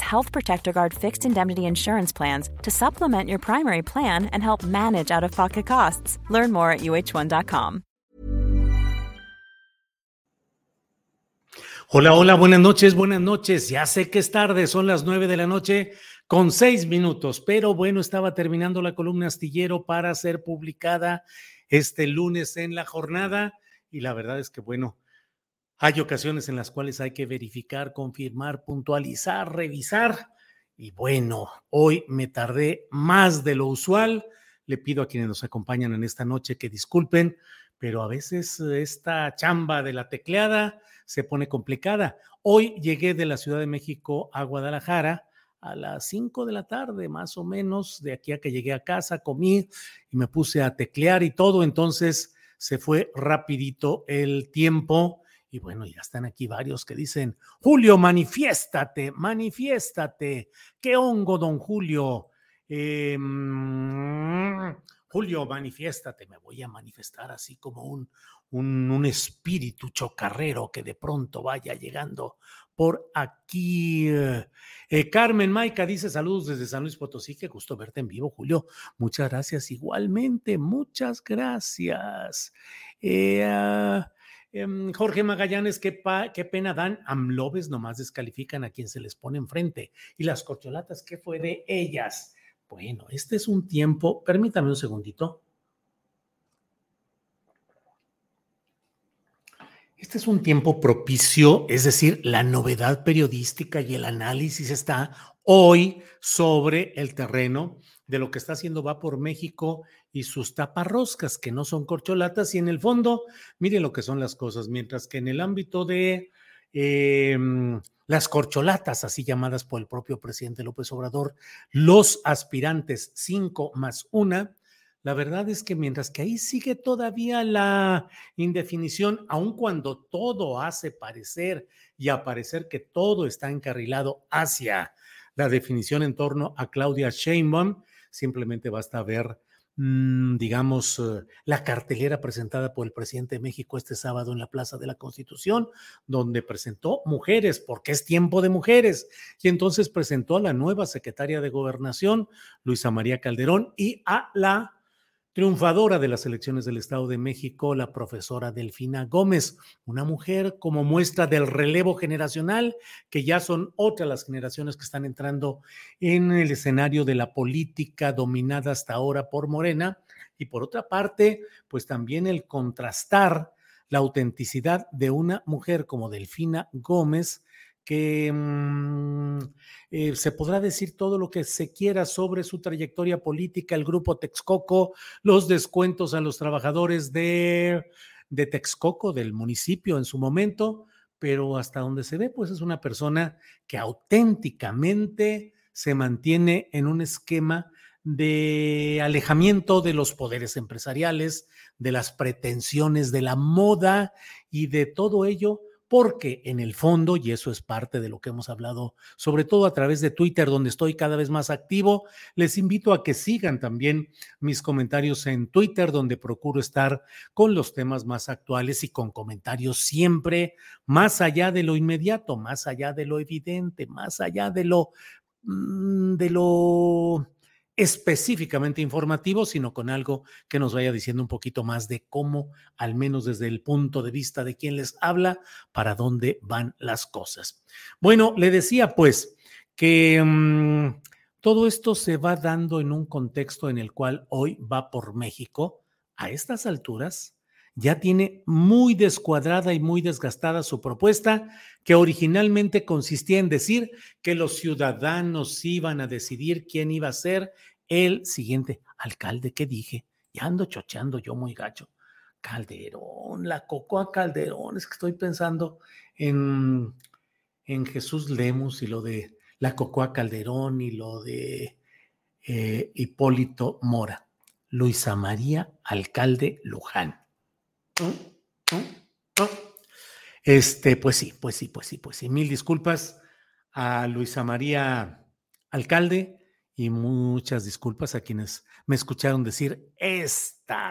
Health Protector Guard fixed indemnity insurance plans to supplement your primary plan and help manage out of pocket costs. Learn more at uh1.com. Hola, hola, buenas noches, buenas noches. Ya sé que es tarde, son las nueve de la noche con seis minutos, pero bueno, estaba terminando la columna astillero para ser publicada este lunes en la jornada y la verdad es que bueno, hay ocasiones en las cuales hay que verificar, confirmar, puntualizar, revisar. Y bueno, hoy me tardé más de lo usual. Le pido a quienes nos acompañan en esta noche que disculpen, pero a veces esta chamba de la tecleada se pone complicada. Hoy llegué de la Ciudad de México a Guadalajara a las 5 de la tarde, más o menos, de aquí a que llegué a casa, comí y me puse a teclear y todo, entonces se fue rapidito el tiempo y bueno, ya están aquí varios que dicen, Julio, manifiéstate, manifiéstate. ¿Qué hongo, don Julio? Eh, Julio, manifiéstate. Me voy a manifestar así como un, un, un, espíritu chocarrero que de pronto vaya llegando por aquí. Eh, Carmen Maica dice saludos desde San Luis Potosí. Qué gusto verte en vivo, Julio. Muchas gracias. Igualmente, muchas gracias. Eh, Jorge Magallanes, qué, pena dan. Amlobes nomás descalifican a quien se les pone enfrente. Y las corcholatas, ¿qué fue de ellas? Bueno, este es un tiempo, permítame un segundito. Este es un tiempo propicio, es decir, la novedad periodística y el análisis está hoy sobre el terreno de lo que está haciendo Va por México y sus taparroscas, que no son corcholatas, y en el fondo, miren lo que son las cosas, mientras que en el ámbito de eh, las corcholatas, así llamadas por el propio presidente López Obrador, los aspirantes cinco más una, la verdad es que mientras que ahí sigue todavía la indefinición, aun cuando todo hace parecer y aparecer que todo está encarrilado hacia la definición en torno a Claudia Sheinbaum, simplemente basta ver digamos, la cartelera presentada por el presidente de México este sábado en la Plaza de la Constitución, donde presentó mujeres, porque es tiempo de mujeres, y entonces presentó a la nueva secretaria de Gobernación, Luisa María Calderón, y a la triunfadora de las elecciones del Estado de México, la profesora Delfina Gómez, una mujer como muestra del relevo generacional, que ya son otras las generaciones que están entrando en el escenario de la política dominada hasta ahora por Morena. Y por otra parte, pues también el contrastar la autenticidad de una mujer como Delfina Gómez, que mmm, eh, se podrá decir todo lo que se quiera sobre su trayectoria política, el grupo Texcoco, los descuentos a los trabajadores de, de Texcoco, del municipio en su momento, pero hasta donde se ve, pues es una persona que auténticamente se mantiene en un esquema de alejamiento de los poderes empresariales, de las pretensiones de la moda y de todo ello porque en el fondo, y eso es parte de lo que hemos hablado, sobre todo a través de Twitter, donde estoy cada vez más activo, les invito a que sigan también mis comentarios en Twitter, donde procuro estar con los temas más actuales y con comentarios siempre más allá de lo inmediato, más allá de lo evidente, más allá de lo mm, de lo específicamente informativo, sino con algo que nos vaya diciendo un poquito más de cómo, al menos desde el punto de vista de quien les habla, para dónde van las cosas. Bueno, le decía pues que mmm, todo esto se va dando en un contexto en el cual hoy va por México, a estas alturas, ya tiene muy descuadrada y muy desgastada su propuesta, que originalmente consistía en decir que los ciudadanos iban a decidir quién iba a ser el siguiente alcalde que dije. Ya ando chocheando yo muy gacho. Calderón, la Cocoa Calderón, es que estoy pensando en, en Jesús Lemus y lo de la Cocoa Calderón y lo de eh, Hipólito Mora. Luisa María Alcalde Luján. Este, pues sí, pues sí, pues sí, pues sí. Mil disculpas a Luisa María Alcalde y muchas disculpas a quienes me escucharon decir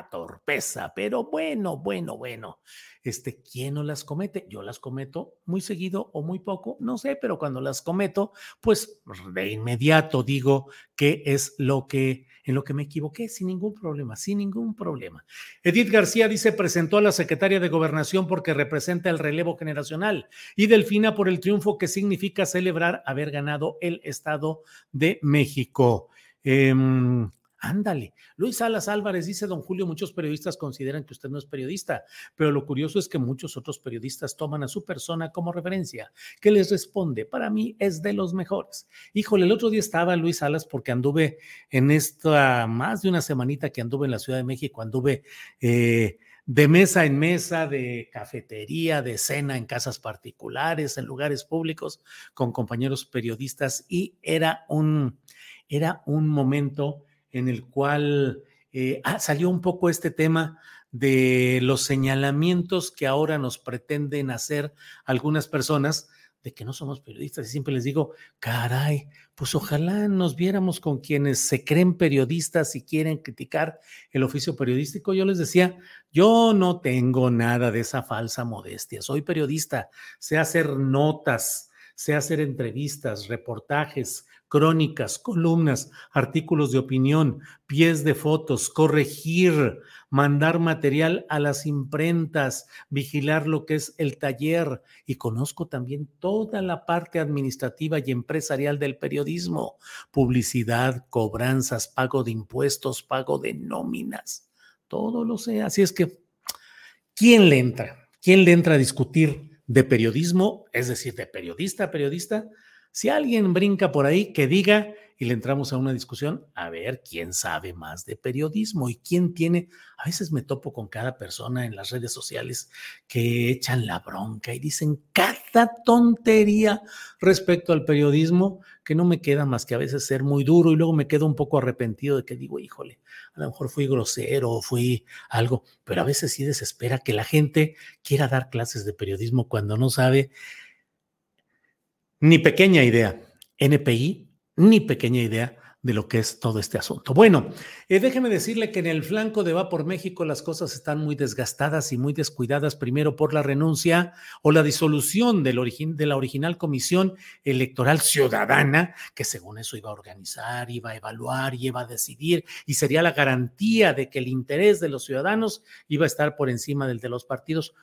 torpeza, pero bueno, bueno, bueno. Este, ¿quién no las comete? Yo las cometo muy seguido o muy poco, no sé, pero cuando las cometo, pues de inmediato digo qué es lo que en lo que me equivoqué sin ningún problema, sin ningún problema. Edith García dice, presentó a la secretaria de Gobernación porque representa el relevo generacional y Delfina por el triunfo que significa celebrar haber ganado el Estado de México. Em, Ándale. Luis Salas Álvarez dice, don Julio, muchos periodistas consideran que usted no es periodista, pero lo curioso es que muchos otros periodistas toman a su persona como referencia. ¿Qué les responde? Para mí es de los mejores. Híjole, el otro día estaba Luis Salas porque anduve en esta, más de una semanita que anduve en la Ciudad de México, anduve... Eh, de mesa en mesa, de cafetería, de cena en casas particulares, en lugares públicos, con compañeros periodistas y era un, era un momento en el cual eh, ah, salió un poco este tema de los señalamientos que ahora nos pretenden hacer algunas personas de que no somos periodistas. Y siempre les digo, caray, pues ojalá nos viéramos con quienes se creen periodistas y quieren criticar el oficio periodístico. Yo les decía, yo no tengo nada de esa falsa modestia. Soy periodista, sé hacer notas, sé hacer entrevistas, reportajes, crónicas, columnas, artículos de opinión, pies de fotos, corregir, mandar material a las imprentas, vigilar lo que es el taller y conozco también toda la parte administrativa y empresarial del periodismo, publicidad, cobranzas, pago de impuestos, pago de nóminas, todo lo sé. Así es que, ¿quién le entra? ¿Quién le entra a discutir de periodismo, es decir, de periodista a periodista? Si alguien brinca por ahí, que diga y le entramos a una discusión a ver quién sabe más de periodismo y quién tiene. A veces me topo con cada persona en las redes sociales que echan la bronca y dicen cada tontería respecto al periodismo que no me queda más que a veces ser muy duro y luego me quedo un poco arrepentido de que digo, híjole, a lo mejor fui grosero o fui algo, pero a veces sí desespera que la gente quiera dar clases de periodismo cuando no sabe ni pequeña idea, NPI, ni pequeña idea de lo que es todo este asunto. Bueno, eh, déjeme decirle que en el flanco de Va por México las cosas están muy desgastadas y muy descuidadas, primero por la renuncia o la disolución de la original Comisión Electoral Ciudadana, que según eso iba a organizar, iba a evaluar y iba a decidir, y sería la garantía de que el interés de los ciudadanos iba a estar por encima del de los partidos.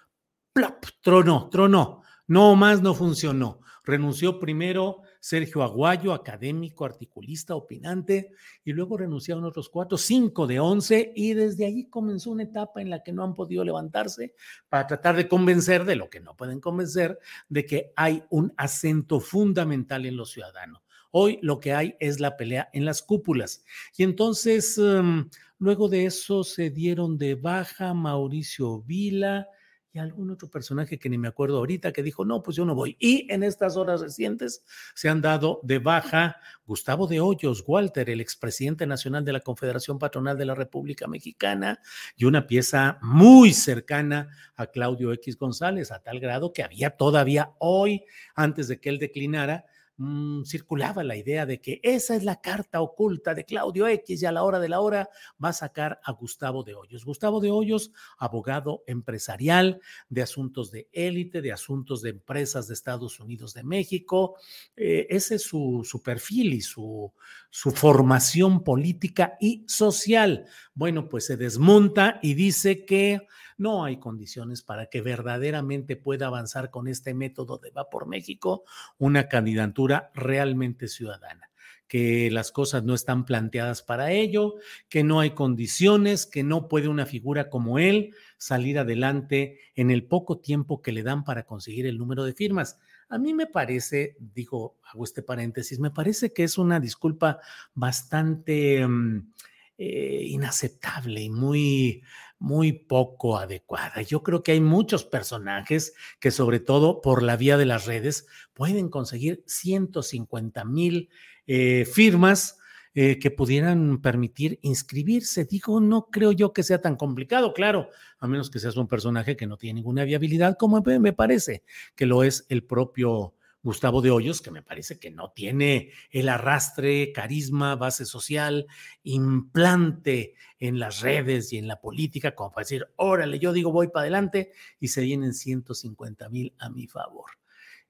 ¡Plop! Tronó, tronó. No más no funcionó. Renunció primero Sergio Aguayo, académico, articulista, opinante, y luego renunciaron otros cuatro, cinco de once, y desde ahí comenzó una etapa en la que no han podido levantarse para tratar de convencer de lo que no pueden convencer, de que hay un acento fundamental en los ciudadanos. Hoy lo que hay es la pelea en las cúpulas. Y entonces, em, luego de eso se dieron de baja Mauricio Vila, y algún otro personaje que ni me acuerdo ahorita que dijo, no, pues yo no voy. Y en estas horas recientes se han dado de baja Gustavo de Hoyos, Walter, el expresidente nacional de la Confederación Patronal de la República Mexicana, y una pieza muy cercana a Claudio X González, a tal grado que había todavía hoy, antes de que él declinara, Mm, circulaba la idea de que esa es la carta oculta de Claudio X y a la hora de la hora va a sacar a Gustavo de Hoyos. Gustavo de Hoyos, abogado empresarial de asuntos de élite, de asuntos de empresas de Estados Unidos de México. Eh, ese es su, perfil y su, su formación política y social. Bueno, pues se desmonta y dice que no hay condiciones para que verdaderamente pueda avanzar con este método de Va por México una candidatura realmente ciudadana que las cosas no están planteadas para ello, que no hay condiciones, que no puede una figura como él salir adelante en el poco tiempo que le dan para conseguir el número de firmas. A mí me parece, digo, hago este paréntesis, me parece que es una disculpa bastante mm, eh, inaceptable y muy, muy poco adecuada. Yo creo que hay muchos personajes que sobre todo por la vía de las redes pueden conseguir 150 mil eh, firmas eh, que pudieran permitir inscribirse. Digo, no creo yo que sea tan complicado, claro, a menos que seas un personaje que no tiene ninguna viabilidad, como me parece que lo es el propio Gustavo de Hoyos, que me parece que no tiene el arrastre, carisma, base social, implante en las redes y en la política, como para decir, órale, yo digo voy para adelante y se vienen 150 mil a mi favor.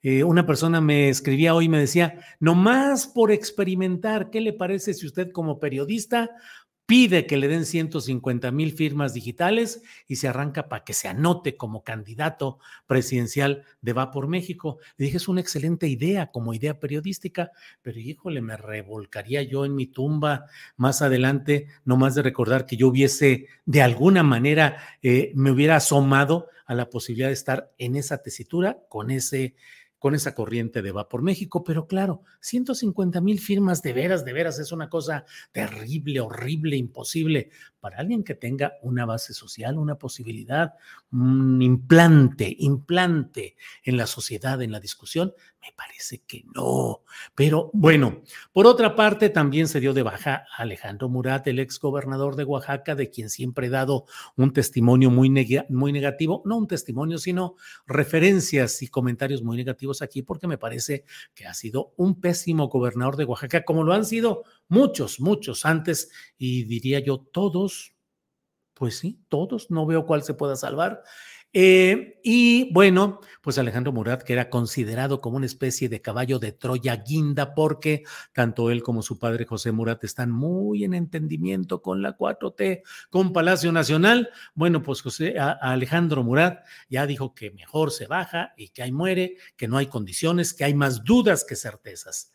Eh, una persona me escribía hoy y me decía, nomás por experimentar, ¿qué le parece si usted como periodista pide que le den 150 mil firmas digitales y se arranca para que se anote como candidato presidencial de Va por México. Le dije, es una excelente idea como idea periodística, pero híjole, me revolcaría yo en mi tumba más adelante, nomás de recordar que yo hubiese de alguna manera, eh, me hubiera asomado a la posibilidad de estar en esa tesitura con ese con esa corriente de Va por México, pero claro, 150 mil firmas de veras, de veras es una cosa terrible, horrible, imposible para alguien que tenga una base social, una posibilidad, un implante, implante en la sociedad, en la discusión, me parece que no. Pero bueno, por otra parte, también se dio de baja Alejandro Murat, el ex gobernador de Oaxaca, de quien siempre he dado un testimonio muy, muy negativo, no un testimonio, sino referencias y comentarios muy negativos aquí, porque me parece que ha sido un pésimo gobernador de Oaxaca, como lo han sido muchos, muchos antes, y diría yo todos, pues sí, todos, no veo cuál se pueda salvar. Eh, y bueno, pues Alejandro Murat, que era considerado como una especie de caballo de Troya guinda, porque tanto él como su padre José Murat están muy en entendimiento con la 4T, con Palacio Nacional. Bueno, pues José Alejandro Murat ya dijo que mejor se baja y que ahí muere, que no hay condiciones, que hay más dudas que certezas.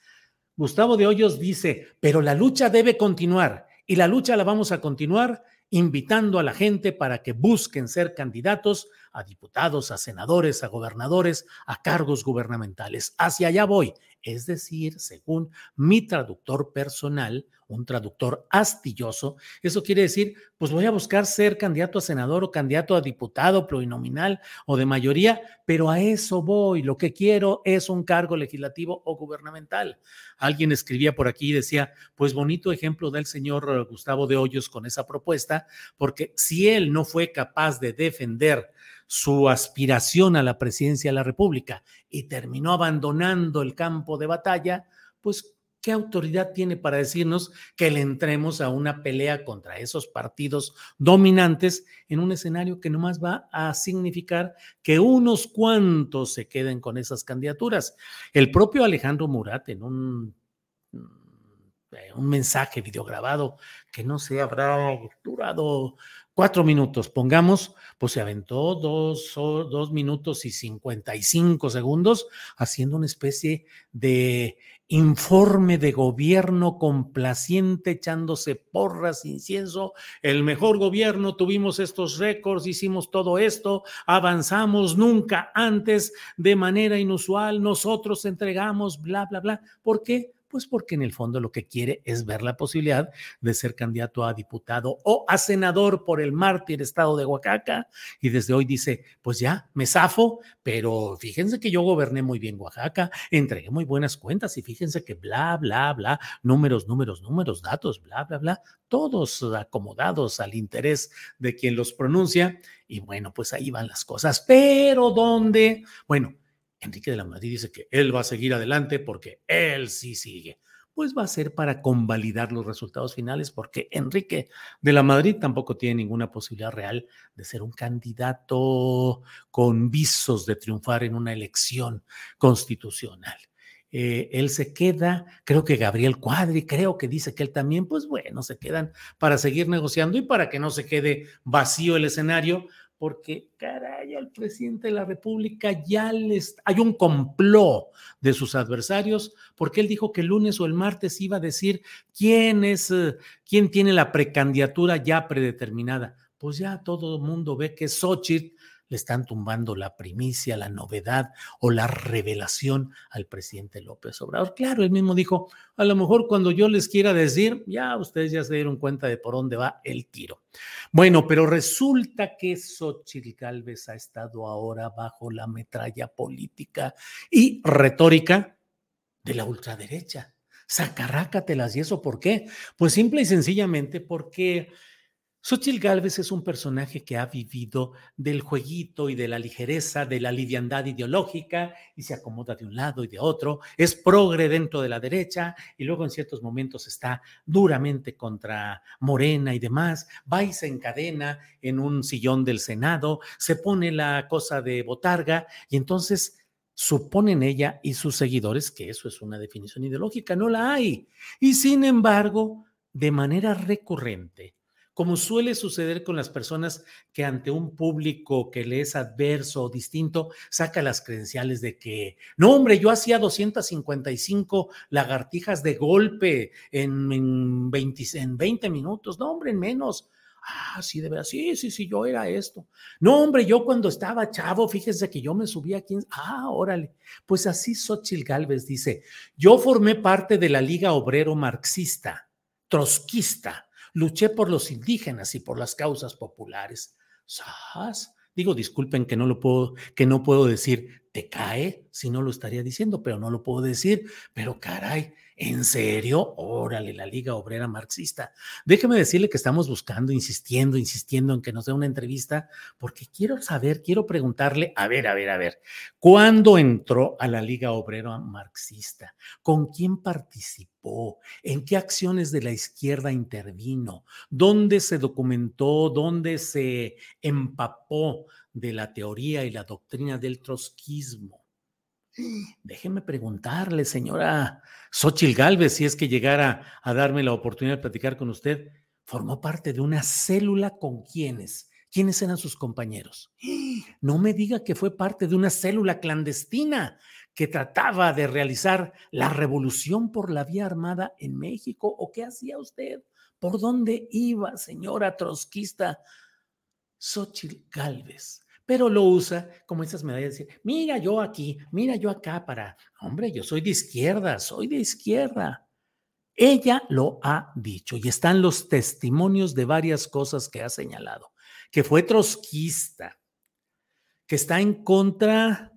Gustavo de Hoyos dice, pero la lucha debe continuar y la lucha la vamos a continuar invitando a la gente para que busquen ser candidatos a diputados, a senadores, a gobernadores, a cargos gubernamentales. Hacia allá voy. Es decir, según mi traductor personal, un traductor astilloso, eso quiere decir, pues voy a buscar ser candidato a senador o candidato a diputado plurinominal o de mayoría, pero a eso voy. Lo que quiero es un cargo legislativo o gubernamental. Alguien escribía por aquí y decía, pues bonito ejemplo del señor Gustavo de Hoyos con esa propuesta, porque si él no fue capaz de defender su aspiración a la presidencia de la República y terminó abandonando el campo de batalla, pues ¿qué autoridad tiene para decirnos que le entremos a una pelea contra esos partidos dominantes en un escenario que nomás va a significar que unos cuantos se queden con esas candidaturas? El propio Alejandro Murat en un, eh, un mensaje videograbado que no se habrá durado cuatro minutos, pongamos, pues se aventó dos, dos minutos y cincuenta y cinco segundos haciendo una especie de informe de gobierno complaciente, echándose porras, incienso. El mejor gobierno, tuvimos estos récords, hicimos todo esto, avanzamos nunca antes de manera inusual, nosotros entregamos, bla, bla, bla. ¿Por qué? Pues porque en el fondo lo que quiere es ver la posibilidad de ser candidato a diputado o a senador por el mártir estado de Oaxaca. Y desde hoy dice, pues ya, me zafo, pero fíjense que yo goberné muy bien Oaxaca, entregué muy buenas cuentas y fíjense que bla, bla, bla, números, números, números, datos, bla, bla, bla, todos acomodados al interés de quien los pronuncia. Y bueno, pues ahí van las cosas. Pero ¿dónde? Bueno, Enrique de la Madrid dice que él va a seguir adelante porque él sí sigue. Pues va a ser para convalidar los resultados finales, porque Enrique de la Madrid tampoco tiene ninguna posibilidad real de ser un candidato con visos de triunfar en una elección constitucional. Eh, él se queda, creo que Gabriel Cuadri, creo que dice que él también, pues bueno, se quedan para seguir negociando y para que no se quede vacío el escenario, porque, caray, al presidente de la República ya les hay un complot de sus adversarios, porque él dijo que el lunes o el martes iba a decir quién es, eh, quién tiene la precandidatura ya predeterminada. Pues ya todo el mundo ve que Xochitl le están tumbando la primicia, la novedad o la revelación al presidente López Obrador. Claro, él mismo dijo, a lo mejor cuando yo les quiera decir, ya ustedes ya se dieron cuenta de por dónde va el tiro. Bueno, pero resulta que Xochitl Gálvez ha estado ahora bajo la metralla política y retórica de la ultraderecha. Sacarrácatelas, ¿y eso por qué? Pues simple y sencillamente porque Xochitl Gálvez es un personaje que ha vivido del jueguito y de la ligereza, de la liviandad ideológica y se acomoda de un lado y de otro. Es progre dentro de la derecha y luego en ciertos momentos está duramente contra Morena y demás. Va y se encadena en un sillón del Senado, se pone la cosa de botarga y entonces suponen ella y sus seguidores que eso es una definición ideológica. No la hay. Y sin embargo, de manera recurrente, como suele suceder con las personas que ante un público que le es adverso o distinto, saca las credenciales de que, no hombre, yo hacía 255 lagartijas de golpe en, 20, en 20 minutos, no hombre, en menos. Ah, sí, de verdad, sí, sí, sí, yo era esto. No, hombre, yo cuando estaba chavo, fíjese que yo me subía aquí. Ah, órale. Pues así Xochitl Galvez dice, yo formé parte de la Liga Obrero Marxista, trotskista, luché por los indígenas y por las causas populares. ¿Sas? Digo, disculpen que no lo puedo, que no puedo decir, te cae, si no lo estaría diciendo, pero no lo puedo decir. Pero caray, ¿En serio? Órale, la Liga Obrera Marxista. Déjeme decirle que estamos buscando, insistiendo, insistiendo en que nos dé una entrevista, porque quiero saber, quiero preguntarle, a ver, a ver, a ver, ¿cuándo entró a la Liga Obrera Marxista? ¿Con quién participó? ¿En qué acciones de la izquierda intervino? ¿Dónde se documentó? ¿Dónde se empapó de la teoría y la doctrina del trotskismo? Déjeme preguntarle, señora Xochil Galvez, si es que llegara a darme la oportunidad de platicar con usted, formó parte de una célula con quiénes? ¿Quiénes eran sus compañeros? No me diga que fue parte de una célula clandestina que trataba de realizar la revolución por la vía armada en México. ¿O qué hacía usted? ¿Por dónde iba, señora trotskista Xochil Galvez? Pero lo usa como esas medallas de decir, mira yo aquí, mira yo acá para, hombre, yo soy de izquierda, soy de izquierda. Ella lo ha dicho y están los testimonios de varias cosas que ha señalado, que fue trotskista, que está en contra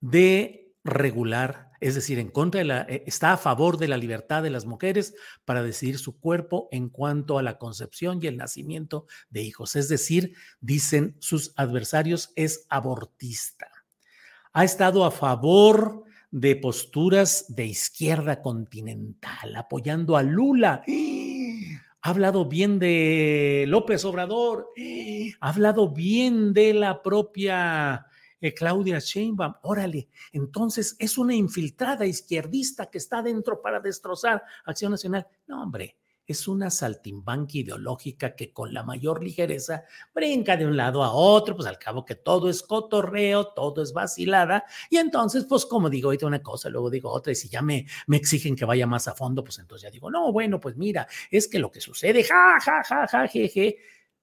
de regular es decir, en contra eh, está a favor de la libertad de las mujeres para decidir su cuerpo en cuanto a la concepción y el nacimiento de hijos. Es decir, dicen sus adversarios, es abortista. Ha estado a favor de posturas de izquierda continental, apoyando a Lula. Ha hablado bien de López Obrador, ha hablado bien de la propia eh, Claudia Sheinbaum, órale, entonces es una infiltrada izquierdista que está dentro para destrozar Acción Nacional. No, hombre, es una saltimbanca ideológica que con la mayor ligereza brinca de un lado a otro, pues al cabo que todo es cotorreo, todo es vacilada, y entonces, pues como digo ahorita una cosa, luego digo otra, y si ya me, me exigen que vaya más a fondo, pues entonces ya digo, no, bueno, pues mira, es que lo que sucede, ja, ja, ja, ja, jeje,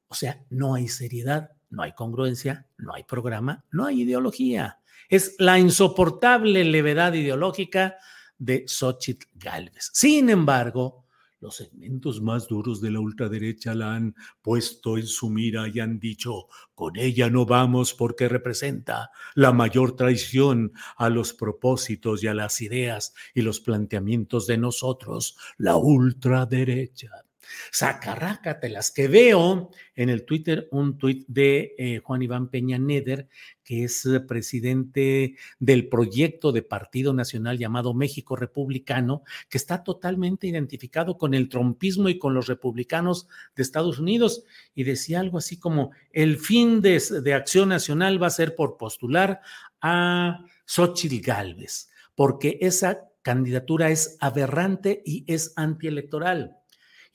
o sea, no hay seriedad no hay congruencia, no hay programa, no hay ideología. Es la insoportable levedad ideológica de Xochitl Galvez. Sin embargo, los segmentos más duros de la ultraderecha la han puesto en su mira y han dicho, con ella no vamos porque representa la mayor traición a los propósitos y a las ideas y los planteamientos de nosotros, la ultraderecha. Sacarrácatelas, que veo en el Twitter un tuit de eh, Juan Iván Peña Neder, que es eh, presidente del proyecto de Partido Nacional llamado México Republicano, que está totalmente identificado con el trompismo y con los republicanos de Estados Unidos. Y decía algo así como, el fin de, Acción Nacional va a ser por postular a Xochitl Galvez, porque esa candidatura es aberrante y es antielectoral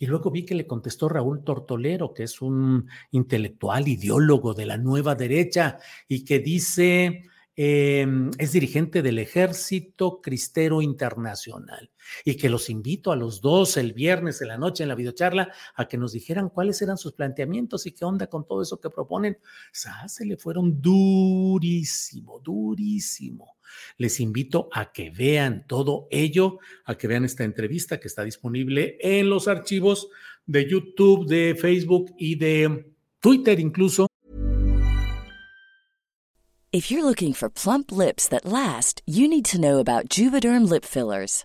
Y luego vi que le contestó Raúl Tortolero, que es un intelectual, ideólogo de la nueva derecha, y que dice, em, es dirigente del Ejército Cristero Internacional y que los invito a los dos el viernes en la noche en la videocharla a que nos dijeran cuáles eran sus planteamientos y qué onda con todo eso que proponen. se le fueron durísimo, durísimo. Les invito a que vean todo ello, a que vean esta entrevista que está disponible en los archivos de YouTube, de Facebook y de Twitter incluso. If you're looking for plump lips that last, you need to know about Juvederm lip fillers.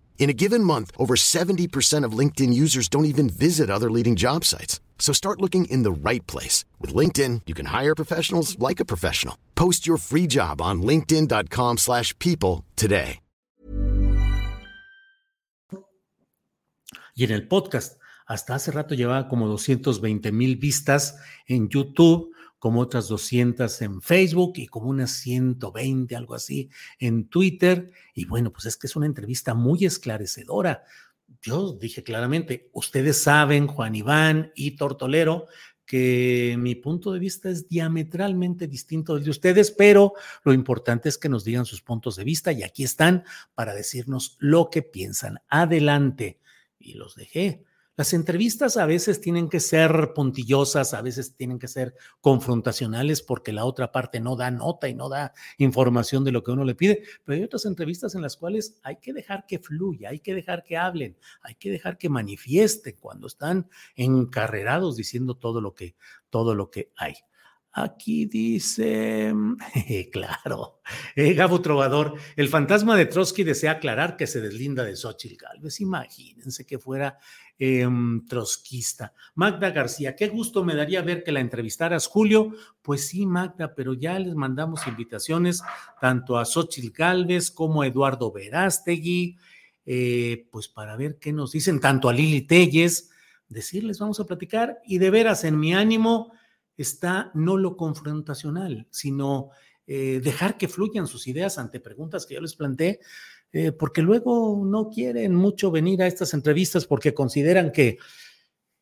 In a given month, over 70% of LinkedIn users don't even visit other leading job sites. So start looking in the right place. With LinkedIn, you can hire professionals like a professional. Post your free job on linkedin.com slash people today. Y en el podcast, hasta hace rato llevaba como 220 mil vistas en YouTube, como otras 200 en Facebook y como unas 120, algo así, en Twitter. Y bueno, pues es que es una entrevista muy esclarecedora yo dije claramente, ustedes saben, Juan Iván y Tortolero, que mi punto de vista es diametralmente distinto del de ustedes, pero lo importante es que nos digan sus puntos de vista y aquí están para decirnos lo que piensan. Adelante. Y los dejé. Las entrevistas a veces tienen que ser puntillosas, a veces tienen que ser confrontacionales porque la otra parte no da nota y no da información de lo que uno le pide, pero hay otras entrevistas en las cuales hay que dejar que fluya, hay que dejar que hablen, hay que dejar que manifiesten cuando están encarrerados diciendo todo lo que todo lo que hay. Aquí dice, claro, eh, Gabo Trovador, el fantasma de Trotsky desea aclarar que se deslinda de Xochitl Galvez. Imagínense que fuera em, trotskista. Magda García, qué gusto me daría ver que la entrevistaras, Julio. Pues sí, Magda, pero ya les mandamos invitaciones tanto a Xochitl Galvez como a Eduardo Verástegui, eh, pues para ver qué nos dicen, tanto a Lili Telles, decirles, vamos a platicar y de veras en mi ánimo está no lo confrontacional, sino eh, dejar que fluyan sus ideas ante preguntas que yo les planteé, eh, porque luego no quieren mucho venir a estas entrevistas porque consideran que,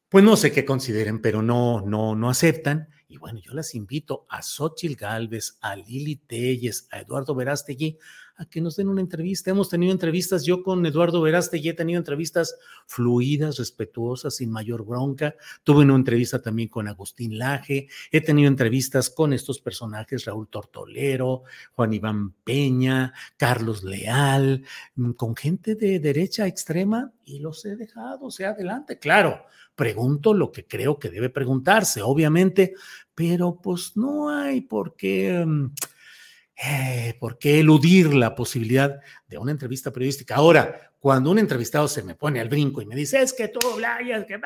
pues no sé qué consideren, pero no, no, no aceptan. Y bueno, yo las invito a Xochil Gálvez, a Lili Telles, a Eduardo Verástegui, a que nos den una entrevista. Hemos tenido entrevistas, yo con Eduardo Veraste ya he tenido entrevistas fluidas, respetuosas, sin mayor bronca. Tuve una entrevista también con Agustín Laje, he tenido entrevistas con estos personajes, Raúl Tortolero, Juan Iván Peña, Carlos Leal, mm, con gente de derecha extrema y los he dejado, o sea, adelante, claro. Pregunto lo que creo que debe preguntarse, obviamente, pero pues no hay por qué mm, eh, ¿por qué eludir la posibilidad de una entrevista periodística? Ahora, cuando un entrevistado se me pone al brinco y me dice, es que tú es que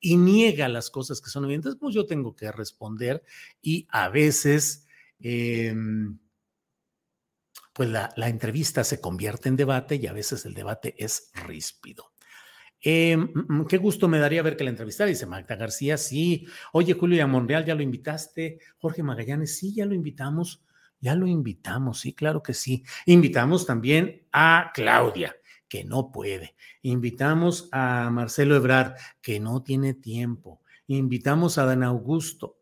y niega las cosas que son evidentes, pues yo tengo que responder y a veces, em, pues la, entrevista se convierte en debate y a veces el debate es ríspido. Em, mm, mm, qué gusto me daría ver que la entrevistara, dice Magda García, sí. Oye, Julio y Monreal ya lo invitaste. Jorge Magallanes, sí, ya lo invitamos Ya lo invitamos, sí, claro que sí. Invitamos también a Claudia, que no puede. Invitamos a Marcelo Ebrard, que no tiene tiempo. Invitamos a Dan Augusto.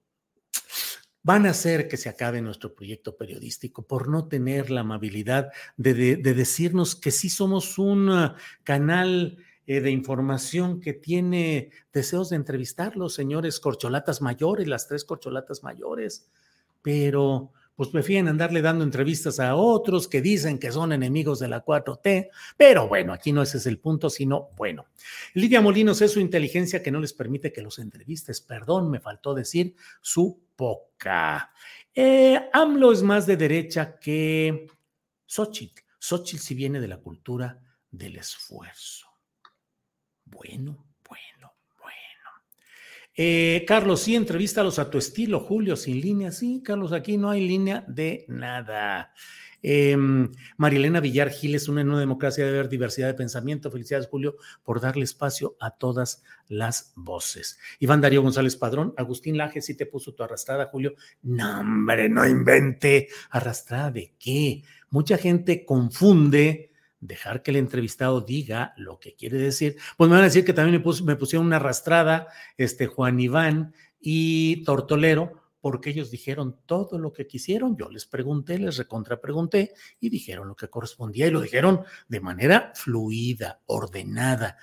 Van a hacer que se acabe nuestro proyecto periodístico por no tener la amabilidad de, decirnos que sí somos un ah, canal eh, de información que tiene deseos de entrevistar los señores corcholatas mayores, las tres corcholatas mayores, pero pues prefieren andarle dando entrevistas a otros que dicen que son enemigos de la 4T, pero bueno, aquí no ese es el punto, sino bueno. Lidia Molinos es su inteligencia que no les permite que los entrevistes, perdón, me faltó decir su poca. Eh, AMLO es más de derecha que Xochitl. Xochitl sí viene de la cultura del esfuerzo. Bueno, eh, Carlos, sí, entrevístalos a tu estilo, Julio, sin línea. Sí, Carlos, aquí no hay línea de nada. Em, Marilena Villar Giles, una nueva democracia debe haber diversidad de pensamiento. Felicidades, Julio, por darle espacio a todas las voces. Iván Darío González Padrón, Agustín Laje, sí te puso tu arrastrada, Julio. No, hombre, no invente. ¿Arrastrada de qué? Mucha gente confunde dejar que el entrevistado diga lo que quiere decir, pues me van a decir que también me, pusieron una arrastrada, este Juan Iván y Tortolero, porque ellos dijeron todo lo que quisieron. Yo les pregunté, les recontrapregunté y dijeron lo que correspondía y lo dijeron de manera fluida, ordenada.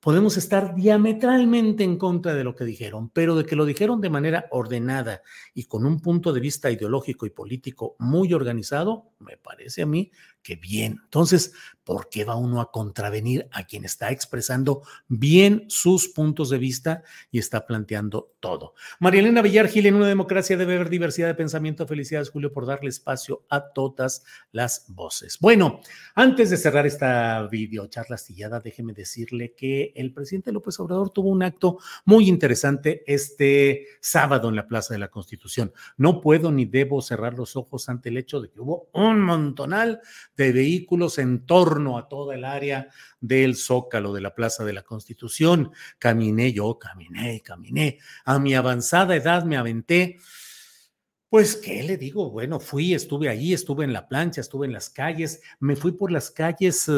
Podemos estar diametralmente en contra de lo que dijeron, pero de que lo dijeron de manera ordenada y con un punto de vista ideológico y político muy organizado, me parece a mí que bien. Entonces, ¿por qué va uno a contravenir a quien está expresando bien sus puntos de vista y está planteando todo? María Elena Villar Gil, en una democracia debe haber diversidad de pensamiento. Felicidades, Julio, por darle espacio a todas las voces. Bueno, antes de cerrar esta videocharla astillada, déjeme decirle que el presidente López Obrador tuvo un acto muy interesante este sábado en la Plaza de la Constitución. No puedo ni debo cerrar los ojos ante el hecho de que hubo un montonal de vehículos en torno a toda el área del Zócalo, de la Plaza de la Constitución. Caminé yo, caminé, caminé. A mi avanzada edad me aventé. Pues, ¿qué le digo? Bueno, fui, estuve ahí, estuve en la plancha, estuve en las calles, me fui por las calles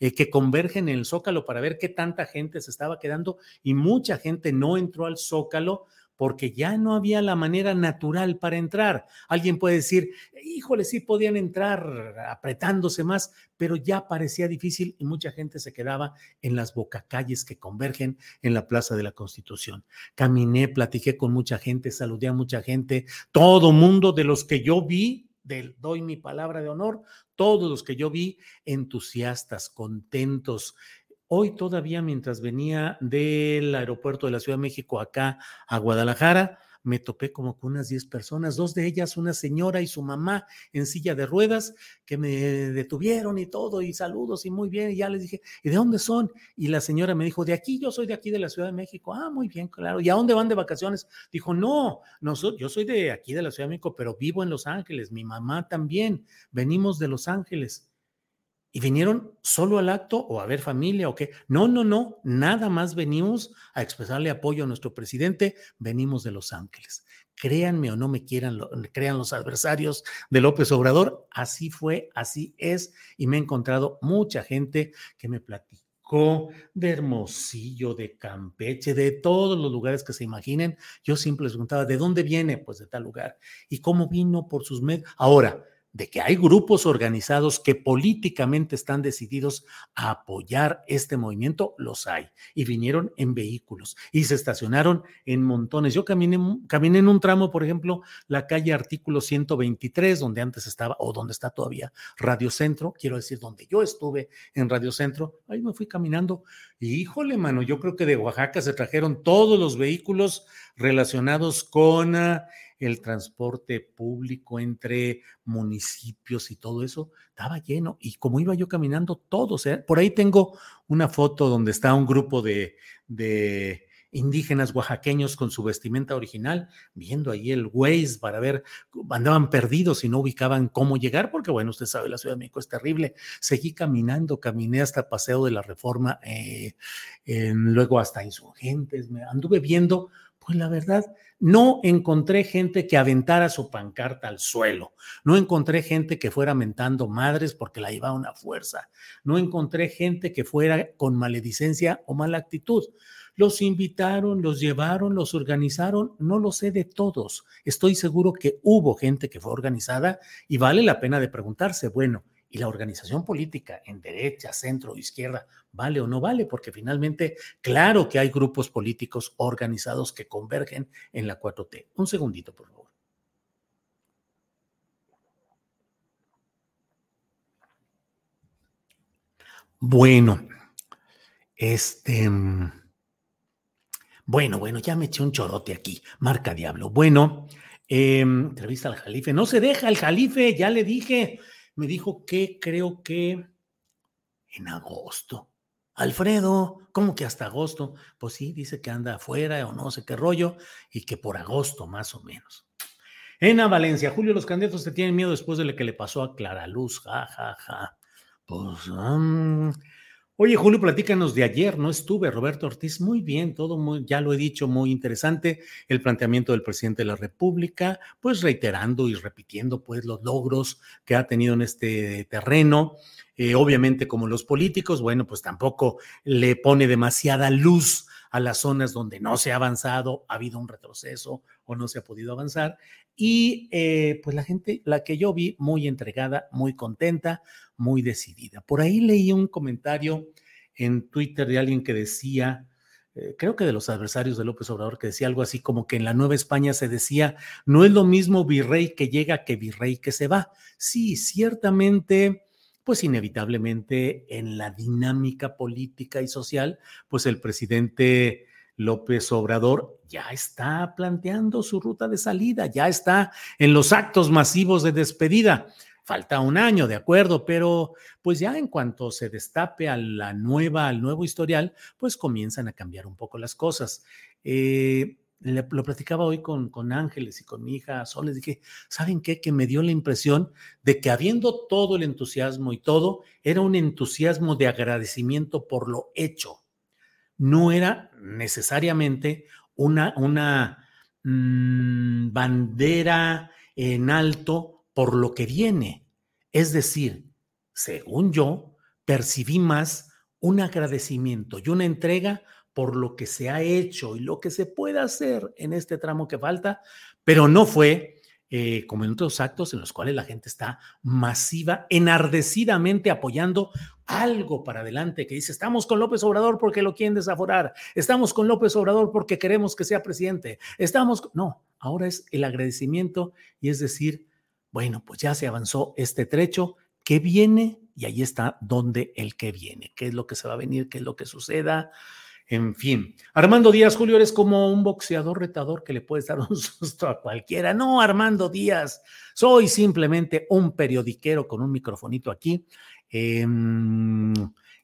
eh, que convergen en el Zócalo para ver qué tanta gente se estaba quedando y mucha gente no entró al Zócalo porque ya no había la manera natural para entrar. Alguien puede decir, híjole, sí podían entrar apretándose más, pero ya parecía difícil y mucha gente se quedaba en las bocacalles que convergen en la Plaza de la Constitución. Caminé, platiqué con mucha gente, saludé a mucha gente, todo mundo de los que yo vi, doy mi palabra de honor, todos los que yo vi entusiastas, contentos, Hoy todavía mientras venía del aeropuerto de la Ciudad de México acá a Guadalajara, me topé como con unas 10 personas, dos de ellas, una señora y su mamá en silla de ruedas, que me detuvieron y todo, y saludos y muy bien, y ya les dije, ¿y de dónde son? Y la señora me dijo, de aquí, yo soy de aquí de la Ciudad de México. Ah, muy bien, claro. ¿Y a dónde van de vacaciones? Dijo, no, no yo soy de aquí de la Ciudad de México, pero vivo en Los Ángeles, mi mamá también, venimos de Los Ángeles y vinieron solo al acto o a ver familia o qué. No, no, no, nada más venimos a expresarle apoyo a nuestro presidente, venimos de Los Ángeles. Créanme o no me quieran, crean los adversarios de López Obrador, así fue, así es, y me he encontrado mucha gente que me platicó de Hermosillo, de Campeche, de todos los lugares que se imaginen. Yo siempre les preguntaba, ¿de dónde viene? Pues de tal lugar. ¿Y cómo vino por sus medios? Ahora, de que hay grupos organizados que políticamente están decididos a apoyar este movimiento, los hay. Y vinieron en vehículos y se estacionaron en montones. Yo caminé, caminé en un tramo, por ejemplo, la calle Artículo 123, donde antes estaba, o donde está todavía Radio Centro, quiero decir, donde yo estuve en Radio Centro, ahí me fui caminando. Y híjole, mano, yo creo que de Oaxaca se trajeron todos los vehículos relacionados con... Ah, el transporte público entre municipios y todo eso, estaba lleno. Y como iba yo caminando, todos, por ahí tengo una foto donde está un grupo de, de indígenas oaxaqueños con su vestimenta original, viendo ahí el Waze para ver, andaban perdidos y no ubicaban cómo llegar, porque bueno, usted sabe, la Ciudad de México es terrible. Seguí caminando, caminé hasta Paseo de la Reforma, eh, luego hasta Insurgentes, me anduve viendo, pues la verdad, no encontré gente que aventara su pancarta al suelo. No encontré gente que fuera mentando madres porque la llevaba una fuerza. No encontré gente que fuera con maledicencia o mala actitud. Los invitaron, los llevaron, los organizaron, no lo sé de todos. Estoy seguro que hubo gente que fue organizada y vale la pena de preguntarse, bueno, ¿y la organización política en derecha, centro izquierda vale o no vale? Porque finalmente, claro que hay grupos políticos organizados que convergen en la 4T. Un segundito, por favor. Bueno, este... Bueno, bueno, ya me eché un chorote aquí, marca diablo. Bueno, em, entrevista al jalife. No se deja el jalife, ya le dije. Me dijo que creo que en agosto. Alfredo, ¿cómo que hasta agosto? Pues sí, dice que anda afuera o no sé qué rollo y que por agosto más o menos. En Valencia, Julio, los candidatos te tienen miedo después de lo que le pasó a Clara Luz, ja, ja, ja. Pues, um, Oye, Julio, platícanos de ayer, no estuve, Roberto Ortiz, muy bien, todo muy, ya lo he dicho, muy interesante, el planteamiento del presidente de la República, pues reiterando y repitiendo pues los logros que ha tenido en este terreno. Eh, obviamente, como los políticos, bueno, pues tampoco le pone demasiada luz a las zonas donde no se ha avanzado, ha habido un retroceso o no se ha podido avanzar. Y eh, pues la gente, la que yo vi, muy entregada, muy contenta, muy decidida. Por ahí leí un comentario en Twitter de alguien que decía, eh, creo que de los adversarios de López Obrador, que decía algo así como que en la Nueva España se decía, no es lo mismo virrey que llega que virrey que se va. Sí, ciertamente, pues inevitablemente en la dinámica política y social, pues el presidente López Obrador ya está planteando su ruta de salida, ya está en los actos masivos de despedida. Falta un año, de acuerdo, pero pues ya en cuanto se destape a la nueva, al nuevo historial, pues comienzan a cambiar un poco las cosas. Eh, lo platicaba hoy con, con Ángeles y con mi hija Sol, les dije, ¿saben qué? Que me dio la impresión de que habiendo todo el entusiasmo y todo, era un entusiasmo de agradecimiento por lo hecho. No era necesariamente una, una mm, bandera en alto por lo que viene. Es decir, según yo, percibí más un agradecimiento y una entrega por lo que se ha hecho y lo que se puede hacer en este tramo que falta, pero no fue eh, como en otros actos en los cuales la gente está masiva, enardecidamente apoyando algo para adelante, que dice, estamos con López Obrador porque lo quieren desaforar, estamos con López Obrador porque queremos que sea presidente, estamos... No, ahora es el agradecimiento y es decir, bueno, pues ya se avanzó este trecho. ¿Qué viene? Y ahí está donde el que viene. ¿Qué es lo que se va a venir? ¿Qué es lo que suceda? En fin, Armando Díaz, Julio, eres como un boxeador retador que le puedes dar un susto a cualquiera. No, Armando Díaz, soy simplemente un periodiquero con un microfonito aquí. Em,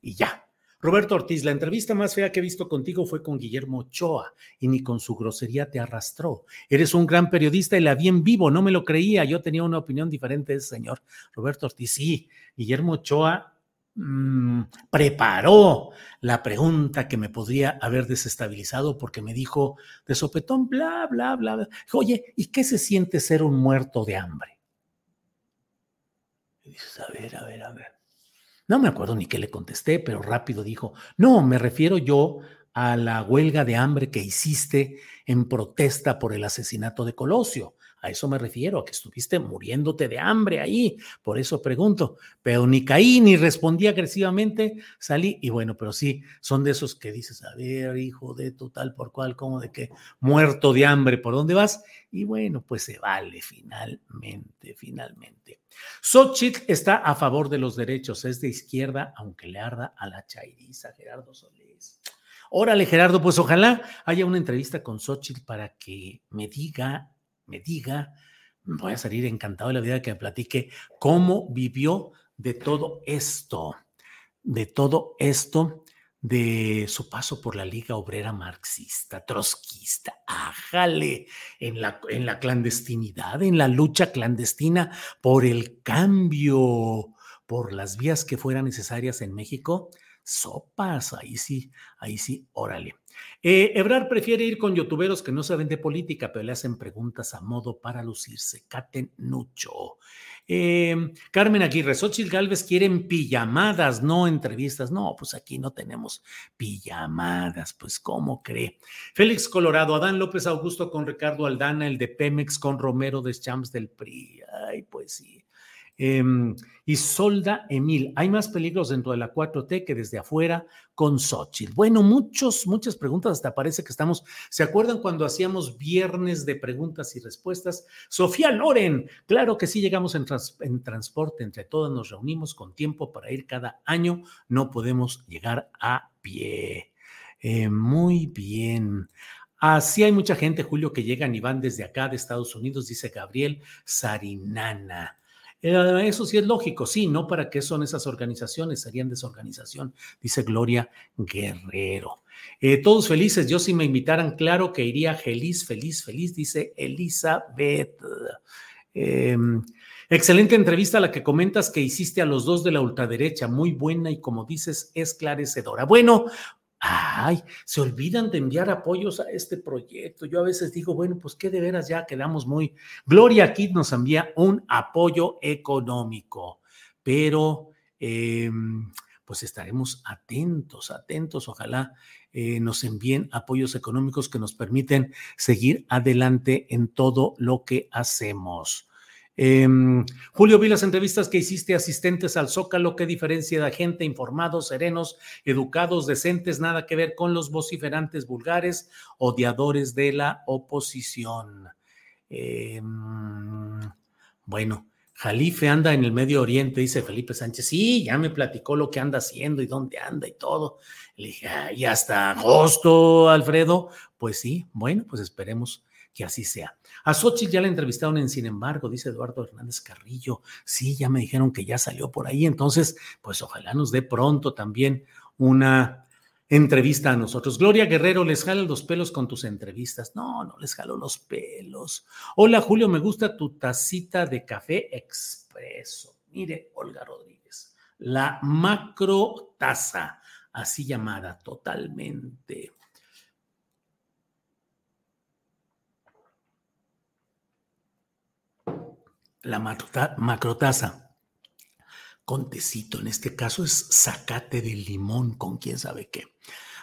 y ya, Roberto Ortiz, la entrevista más fea que he visto contigo fue con Guillermo Ochoa y ni con su grosería te arrastró. Eres un gran periodista y la vi en vivo, no me lo creía, yo tenía una opinión diferente de ese señor. Roberto Ortiz, sí, Guillermo Ochoa mm, preparó la pregunta que me podría haber desestabilizado porque me dijo de sopetón, bla, bla, bla. Oye, ¿y qué se siente ser un muerto de hambre? Y dices, a ver, a ver, a ver. No me acuerdo ni qué le contesté, pero rápido dijo, no, me refiero yo a la huelga de hambre que hiciste en protesta por el asesinato de Colosio. A eso me refiero, a que estuviste muriéndote de hambre ahí. Por eso pregunto. Pero ni caí ni respondí agresivamente, salí y bueno, pero sí, son de esos que dices, a ver, hijo de total por cual, como de que muerto de hambre, ¿por dónde vas? Y bueno, pues se vale finalmente, finalmente. Xochitl está a favor de los derechos, es de izquierda, aunque le arda a la chairiza, Gerardo Solís. Órale, Gerardo, pues ojalá haya una entrevista con Xochitl para que me diga me diga, voy a salir encantado de la vida que me platique cómo vivió de todo esto, de todo esto de su paso por la Liga Obrera Marxista, trotskista, ájale, en la, en la clandestinidad, en la lucha clandestina por el cambio, por las vías que fueran necesarias en México, sopas, ahí sí, ahí sí, órale. Eh, Ebrar prefiere ir con youtuberos que no saben de política, pero le hacen preguntas a modo para lucirse. Caten Nucho. Eh, Carmen Aguirre, Xochitl Galvez quieren pijamadas, no entrevistas. No, pues aquí no tenemos pijamadas, pues ¿cómo cree? Félix Colorado, Adán López Augusto con Ricardo Aldana, el de Pemex con Romero de Champs del PRI. Ay, pues sí. Eh, Solda Emil, hay más peligros dentro de la 4T que desde afuera con Xochitl. Bueno, muchos, muchas preguntas, hasta parece que estamos, ¿se acuerdan cuando hacíamos viernes de preguntas y respuestas? Sofía Loren, claro que sí llegamos en, en transporte, entre todas nos reunimos con tiempo para ir cada año, no podemos llegar a pie. Eh, muy bien. Así hay mucha gente, Julio, que llegan y van desde acá de Estados Unidos, dice Gabriel Sarinana. Eh, eso sí es lógico, sí, ¿no? ¿Para qué son esas organizaciones? Serían desorganización, dice Gloria Guerrero. Eh, todos felices, yo si me invitaran, claro que iría feliz, feliz, feliz, dice Elizabeth. Em, excelente entrevista la que comentas que hiciste a los dos de la ultraderecha, muy buena y como dices, esclarecedora. Bueno, ay, se olvidan de enviar apoyos a este proyecto. Yo a veces digo, bueno, pues qué de veras ya quedamos muy... Gloria Kid nos envía un apoyo económico, pero em, pues estaremos atentos, atentos, ojalá eh, nos envíen apoyos económicos que nos permiten seguir adelante en todo lo que hacemos. Em, Julio, vi las entrevistas que hiciste asistentes al Zócalo. ¿Qué diferencia de gente informados, serenos, educados, decentes? Nada que ver con los vociferantes vulgares, odiadores de la oposición. Em, bueno, Jalife anda en el Medio Oriente, dice Felipe Sánchez. Sí, ya me platicó lo que anda haciendo y dónde anda y todo. Le dije, y hasta agosto, Alfredo. Pues sí, bueno, pues esperemos que así sea. A Xochitl ya la entrevistaron en Sin embargo, dice Eduardo Hernández Carrillo. Sí, ya me dijeron que ya salió por ahí. Entonces, pues ojalá nos dé pronto también una entrevista a nosotros. Gloria Guerrero, les jalo los pelos con tus entrevistas. No, no les jalo los pelos. Hola Julio, me gusta tu tacita de café expreso. Mire, Olga Rodríguez, la macro taza, así llamada, totalmente la macrotasa con tecito, en este caso es zacate de limón con quién sabe qué.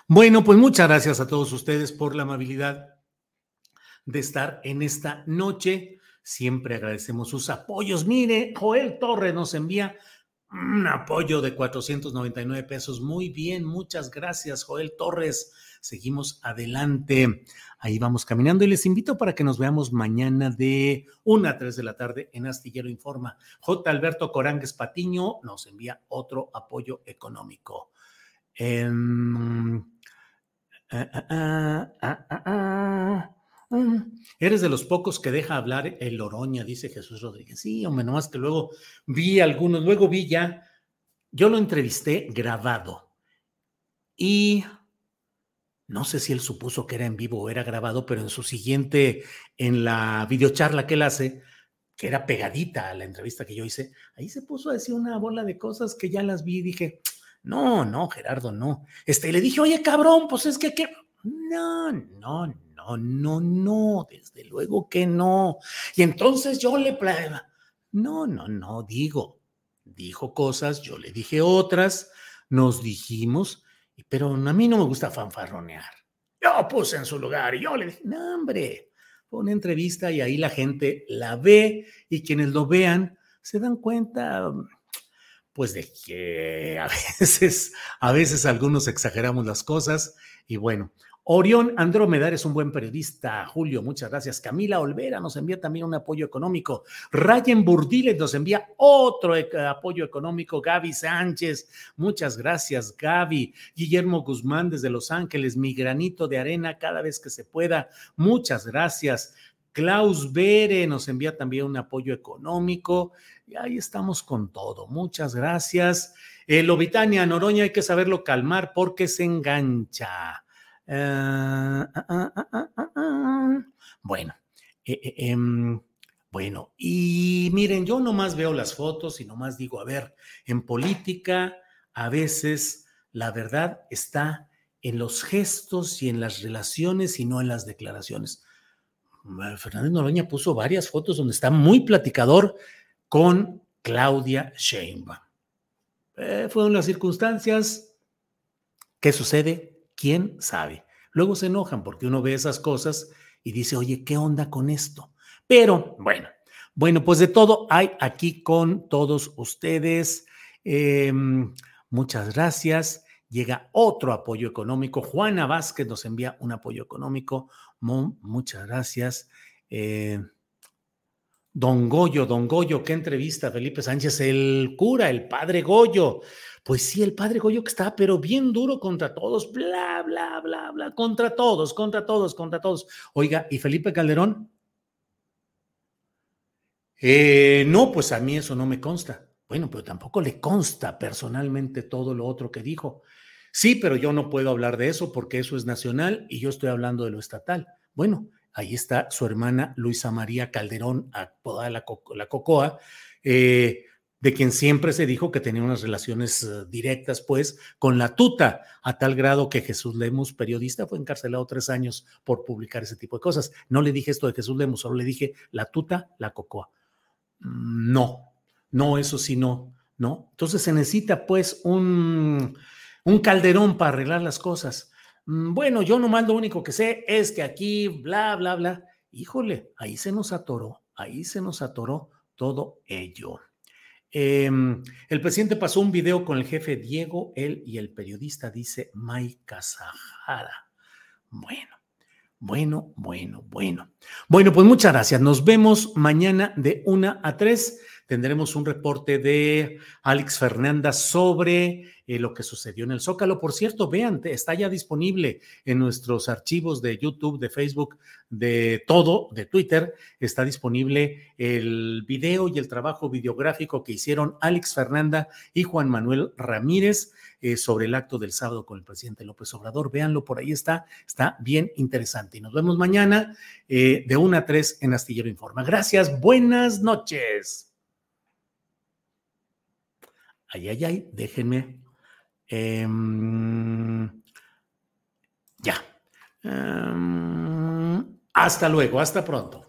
Bueno, pues muchas gracias a todos ustedes por la amabilidad de estar en esta noche. Siempre agradecemos sus apoyos. Mire, Joel Torres nos envía un apoyo de 499 pesos. Muy bien, muchas gracias, Joel Torres. Seguimos adelante. Ahí vamos caminando y les invito para que nos veamos mañana de 1 a 3 de la tarde en Astillero Informa. J. Alberto Corangues Patiño nos envía otro apoyo económico. Em, ah, ah, ah, Eres de los pocos que deja hablar el Oroña, dice Jesús Rodríguez. Sí, hombre, nomás que luego vi algunos, luego vi ya, yo lo entrevisté grabado y no sé si él supuso que era en vivo o era grabado, pero en su siguiente, en la videocharla que él hace, que era pegadita a la entrevista que yo hice, ahí se puso a decir una bola de cosas que ya las vi y dije, no, no, Gerardo, no. Este, le dije, oye, cabrón, pues es que, ¿qué? No, no, no, no, no, desde luego que no. Y entonces yo le, no, no, no, digo, dijo cosas, yo le dije otras, nos dijimos, pero a mí no me gusta fanfarronear. Yo puse en su lugar y yo le dije, no, hombre, una entrevista y ahí la gente la ve y quienes lo vean se dan cuenta, pues de que a veces, a veces algunos exageramos las cosas y bueno, Orión Andrómeda, es un buen periodista. Julio, muchas gracias. Camila Olvera nos envía también un apoyo económico. Ryan Burdiles nos envía otro apoyo económico. Gaby Sánchez, muchas gracias, Gaby. Guillermo Guzmán desde Los Ángeles, mi granito de arena cada vez que se pueda. Muchas gracias. Klaus Bere nos envía también un apoyo económico. Y ahí estamos con todo. Muchas gracias. Eh, Lobitania, Noroña, hay que saberlo calmar porque se engancha. Bueno, bueno, y miren, yo nomás veo las fotos y nomás digo, a ver, en política a veces la verdad está en los gestos y en las relaciones y no en las declaraciones. Fernández Noroña puso varias fotos donde está muy platicador con Claudia Sheinbaum. Eh, fueron las circunstancias. ¿Qué sucede? ¿Quién sabe? Luego se enojan porque uno ve esas cosas y dice, oye, ¿qué onda con esto? Pero bueno, bueno, pues de todo hay aquí con todos ustedes. Em, muchas gracias. Llega otro apoyo económico. Juana Vázquez nos envía un apoyo económico. muchas gracias. Eh, don Goyo, don Goyo, qué entrevista, Felipe Sánchez, el cura, el padre Goyo. Pues sí, el padre Goyo que está, pero bien duro contra todos, bla, bla, bla, bla, contra todos, contra todos, contra todos. Oiga, ¿y Felipe Calderón? Eh, no, pues a mí eso no me consta. Bueno, pero tampoco le consta personalmente todo lo otro que dijo. Sí, pero yo no puedo hablar de eso porque eso es nacional y yo estoy hablando de lo estatal. Bueno, ahí está su hermana Luisa María Calderón, apodada la, la Cocoa, eh, de quien siempre se dijo que tenía unas relaciones eh, directas, pues, con la tuta, a tal grado que Jesús Lemus, periodista, fue encarcelado tres años por publicar ese tipo de cosas. No le dije esto de Jesús Lemus, solo le dije la tuta, la Cocoa. Mm, no, no, eso sí no, ¿no? Entonces se necesita pues un, un calderón para arreglar las cosas. Mm, bueno, yo nomás lo único que sé es que aquí, bla, bla, bla. Híjole, ahí se nos atoró, ahí se nos atoró todo ello. Em, el presidente pasó un video con el jefe Diego, él y el periodista dice Mike Casajara. Bueno, bueno, bueno, bueno. Bueno, pues muchas gracias. Nos vemos mañana de una a tres. Tendremos un reporte de Alex Fernanda sobre eh, lo que sucedió en el Zócalo. Por cierto, vean, está ya disponible en nuestros archivos de YouTube, de Facebook, de todo, de Twitter. Está disponible el video y el trabajo videográfico que hicieron Alex Fernanda y Juan Manuel Ramírez eh, sobre el acto del sábado con el presidente López Obrador. Véanlo, por ahí está, está bien interesante. Y nos vemos mañana eh, de 1 a 3 en Astillero Informa. Gracias, buenas noches. Ay, ay, ay, déjenme. Em, ya. Em, hasta luego, hasta pronto.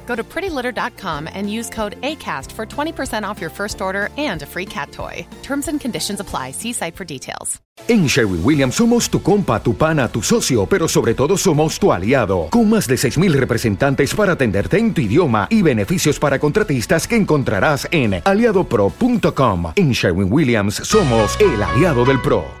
Go to prettylitter.com and use code ACAST for 20% off your first order and a free cat toy. Terms and conditions apply. See site for details. En Sherwin Williams somos tu compa, tu pana, tu socio, pero sobre todo somos tu aliado. Con más de 6.000 representantes para atenderte en tu idioma y beneficios para contratistas que encontrarás en aliadopro.com. En Sherwin Williams somos el aliado del PRO.